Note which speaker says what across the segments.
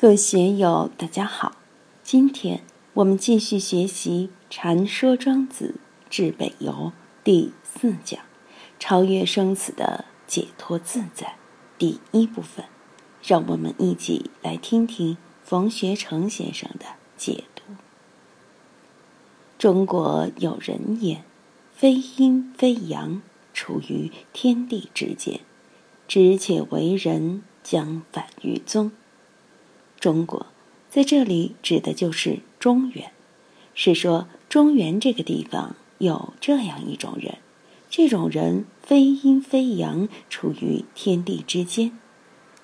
Speaker 1: 各位学友，大家好。今天我们继续学习《禅说庄子至北游》第四讲“超越生死的解脱自在”第一部分。让我们一起来听听冯学成先生的解读。中国有人言：“非阴非阳，处于天地之间，知且为人，将反于宗。”中国，在这里指的就是中原，是说中原这个地方有这样一种人，这种人非阴非阳，处于天地之间，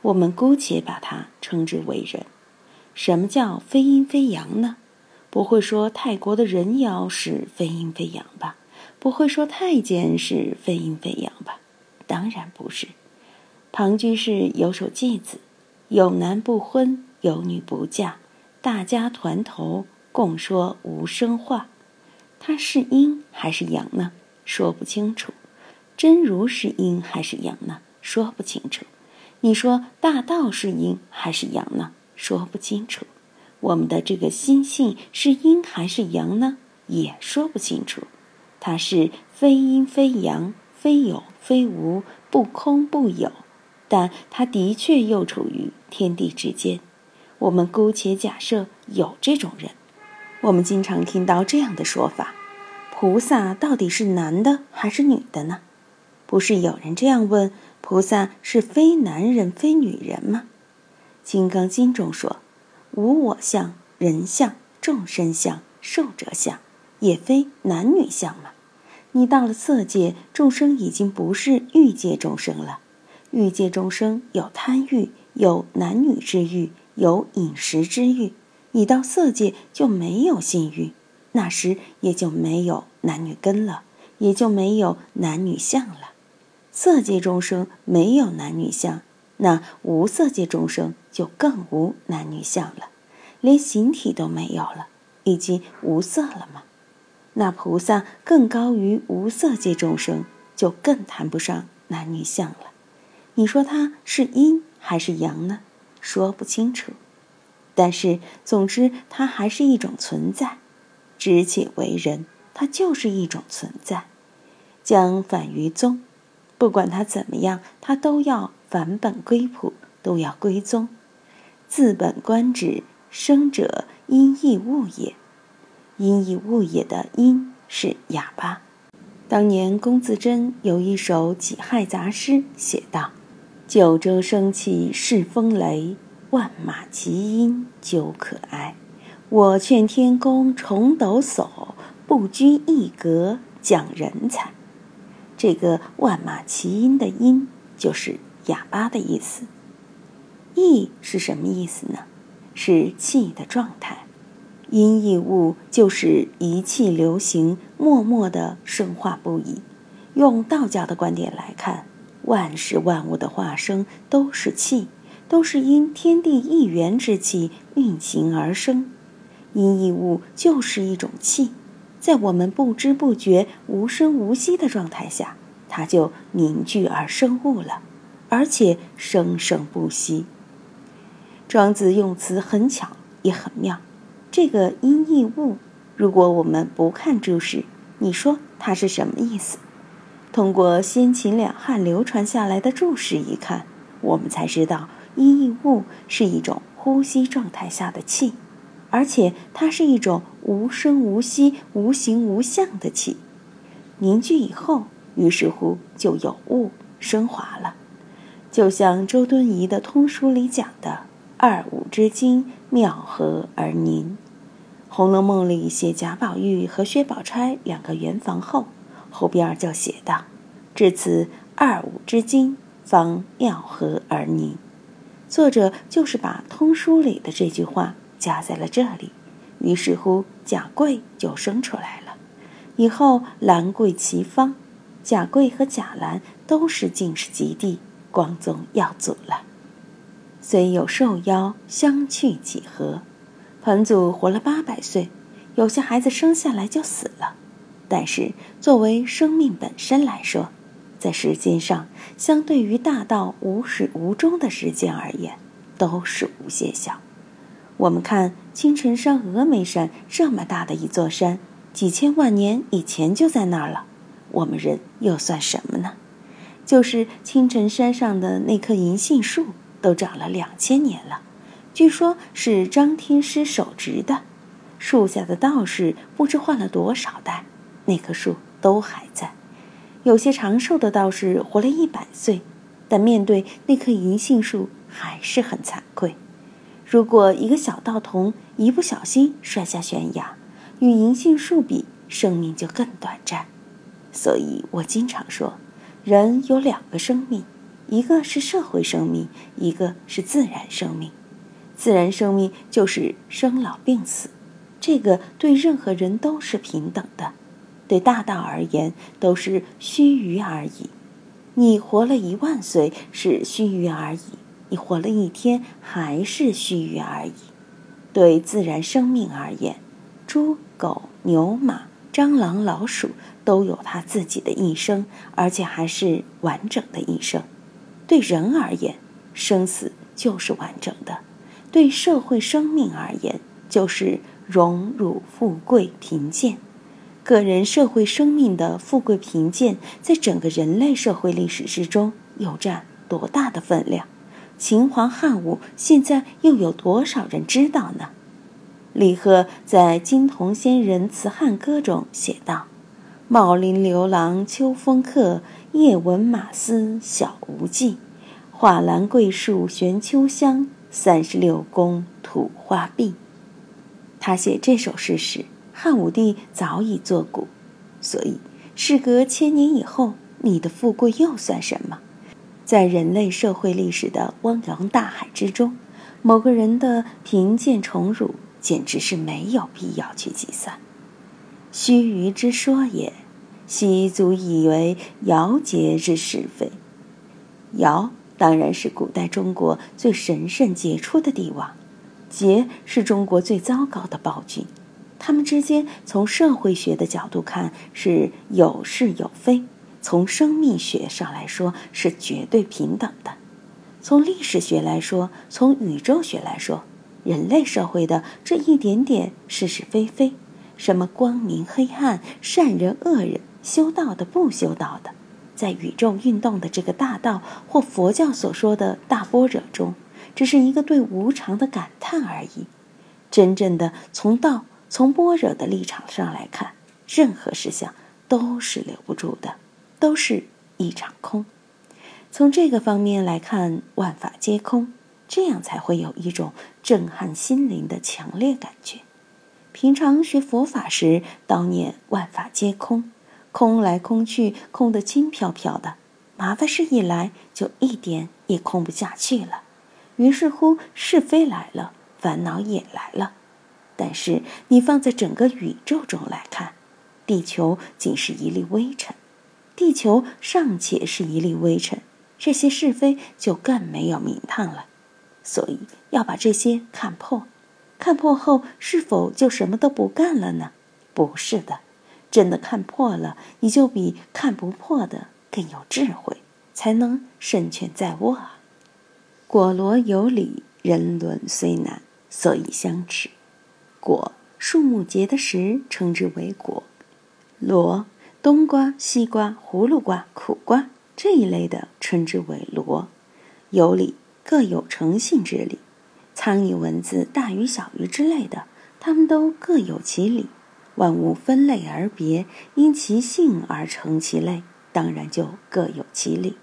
Speaker 1: 我们姑且把它称之为人。什么叫非阴非阳呢？不会说泰国的人妖是非阴非阳吧？不会说太监是非阴非阳吧？当然不是。庞居士有首偈子：“有男不婚。”有女不嫁，大家团头共说无声话。它是阴还是阳呢？说不清楚。真如是阴还是阳呢？说不清楚。你说大道是阴还是阳呢？说不清楚。我们的这个心性是阴还是阳呢？也说不清楚。它是非阴非阳，非有非无，不空不有，但它的确又处于天地之间。我们姑且假设有这种人，我们经常听到这样的说法：菩萨到底是男的还是女的呢？不是有人这样问：菩萨是非男人非女人吗？《金刚经》中说：“无我相、人相、众生相、寿者相，也非男女相嘛。”你到了色界，众生已经不是欲界众生了。欲界众生有贪欲，有男女之欲。有饮食之欲，你到色界就没有性欲，那时也就没有男女根了，也就没有男女相了。色界众生没有男女相，那无色界众生就更无男女相了，连形体都没有了，已经无色了吗？那菩萨更高于无色界众生，就更谈不上男女相了。你说他是阴还是阳呢？说不清楚，但是总之，它还是一种存在。知且为人，它就是一种存在。将反于宗，不管它怎么样，它都要返本归朴，都要归宗。自本观之，生者因义物也。因义物也的因是哑巴。当年龚自珍有一首己亥杂诗，写道。九州生气恃风雷，万马齐喑究可哀。我劝天公重抖擞，不拘一格降人才。这个万马齐喑的喑就是哑巴的意思。意是什么意思呢？是气的状态。音义物就是一气流行，默默的生化不已。用道教的观点来看。万事万物的化生都是气，都是因天地一元之气运行而生。因一物就是一种气，在我们不知不觉、无声无息的状态下，它就凝聚而生物了，而且生生不息。庄子用词很巧，也很妙。这个因异物，如果我们不看注释，你说它是什么意思？通过先秦两汉流传下来的注释一看，我们才知道阴翳物是一种呼吸状态下的气，而且它是一种无声无息、无形无相的气。凝聚以后，于是乎就有物升华了。就像周敦颐的通书里讲的“二五之精，妙合而凝”。《红楼梦》里写贾宝玉和薛宝钗两个圆房后。后边就写道：“至此二五之精，方妙合而凝。”作者就是把通书里的这句话加在了这里，于是乎贾贵就生出来了。以后兰贵齐芳，贾贵和贾兰都是进士及第，光宗耀祖了。虽有寿夭，相去几何？彭祖活了八百岁，有些孩子生下来就死了。但是，作为生命本身来说，在时间上，相对于大道无始无终的时间而言，都是无限小。我们看青城山、峨眉山这么大的一座山，几千万年以前就在那儿了。我们人又算什么呢？就是青城山上的那棵银杏树，都长了两千年了，据说是张天师手植的。树下的道士不知换了多少代，那棵树都还在。有些长寿的道士活了一百岁，但面对那棵银杏树还是很惭愧。如果一个小道童一不小心摔下悬崖，与银杏树比，生命就更短暂。所以我经常说，人有两个生命，一个是社会生命，一个是自然生命。自然生命就是生老病死，这个对任何人都是平等的，对大道而言都是须臾而已。你活了一万岁是须臾而已，你活了一天还是须臾而已。对自然生命而言，猪、狗、牛、马。蟑螂、老鼠都有它自己的一生，而且还是完整的一生。对人而言，生死就是完整的；对社会生命而言，就是荣辱富贵贫贱。个人社会生命的富贵贫贱，在整个人类社会历史之中又占多大的分量？秦皇汉武，现在又有多少人知道呢？李贺在《金童仙人辞汉歌》中写道：“茂林刘郎秋风客，夜闻马嘶晓无迹。画栏桂树悬秋香，三十六宫土花碧。”他写这首诗时，汉武帝早已作古，所以事隔千年以后，你的富贵又算什么？在人类社会历史的汪洋大海之中，某个人的贫贱宠辱。简直是没有必要去计算，须臾之说也，悉足以为尧桀之是非。尧当然是古代中国最神圣杰出的帝王，桀是中国最糟糕的暴君。他们之间从社会学的角度看是有是有非，从生命学上来说是绝对平等的，从历史学来说，从宇宙学来说。人类社会的这一点点是是非非，什么光明黑暗、善人恶人、修道的不修道的，在宇宙运动的这个大道或佛教所说的大波折中，只是一个对无常的感叹而已。真正的从道、从般若的立场上来看，任何事项都是留不住的，都是一场空。从这个方面来看，万法皆空。这样才会有一种震撼心灵的强烈感觉。平常学佛法时，叨念万法皆空，空来空去，空得轻飘飘的。麻烦事一来，就一点也空不下去了。于是乎，是非来了，烦恼也来了。但是你放在整个宇宙中来看，地球仅是一粒微尘，地球尚且是一粒微尘，这些是非就更没有名堂了。所以要把这些看破，看破后是否就什么都不干了呢？不是的，真的看破了，你就比看不破的更有智慧，才能胜券在握啊！果罗有理，人伦虽难，所以相持。果，树木结的实，称之为果；罗，冬瓜、西瓜、葫芦瓜、苦瓜这一类的，称之为罗。有理。各有成性之理，苍蝇、蚊子、大鱼、小鱼之类的，它们都各有其理。万物分类而别，因其性而成其类，当然就各有其理。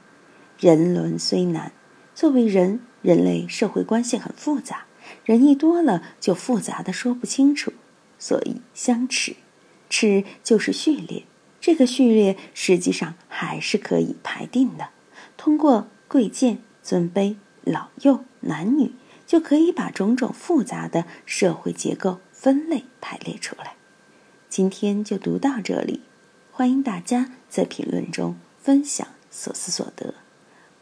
Speaker 1: 人伦虽难，作为人，人类社会关系很复杂，人一多了就复杂的说不清楚，所以相持，持就是序列。这个序列实际上还是可以排定的，通过贵贱、尊卑。老幼男女就可以把种种复杂的社会结构分类排列出来。今天就读到这里，欢迎大家在评论中分享所思所得。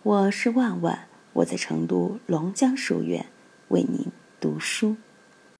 Speaker 1: 我是万万，我在成都龙江书院为您读书。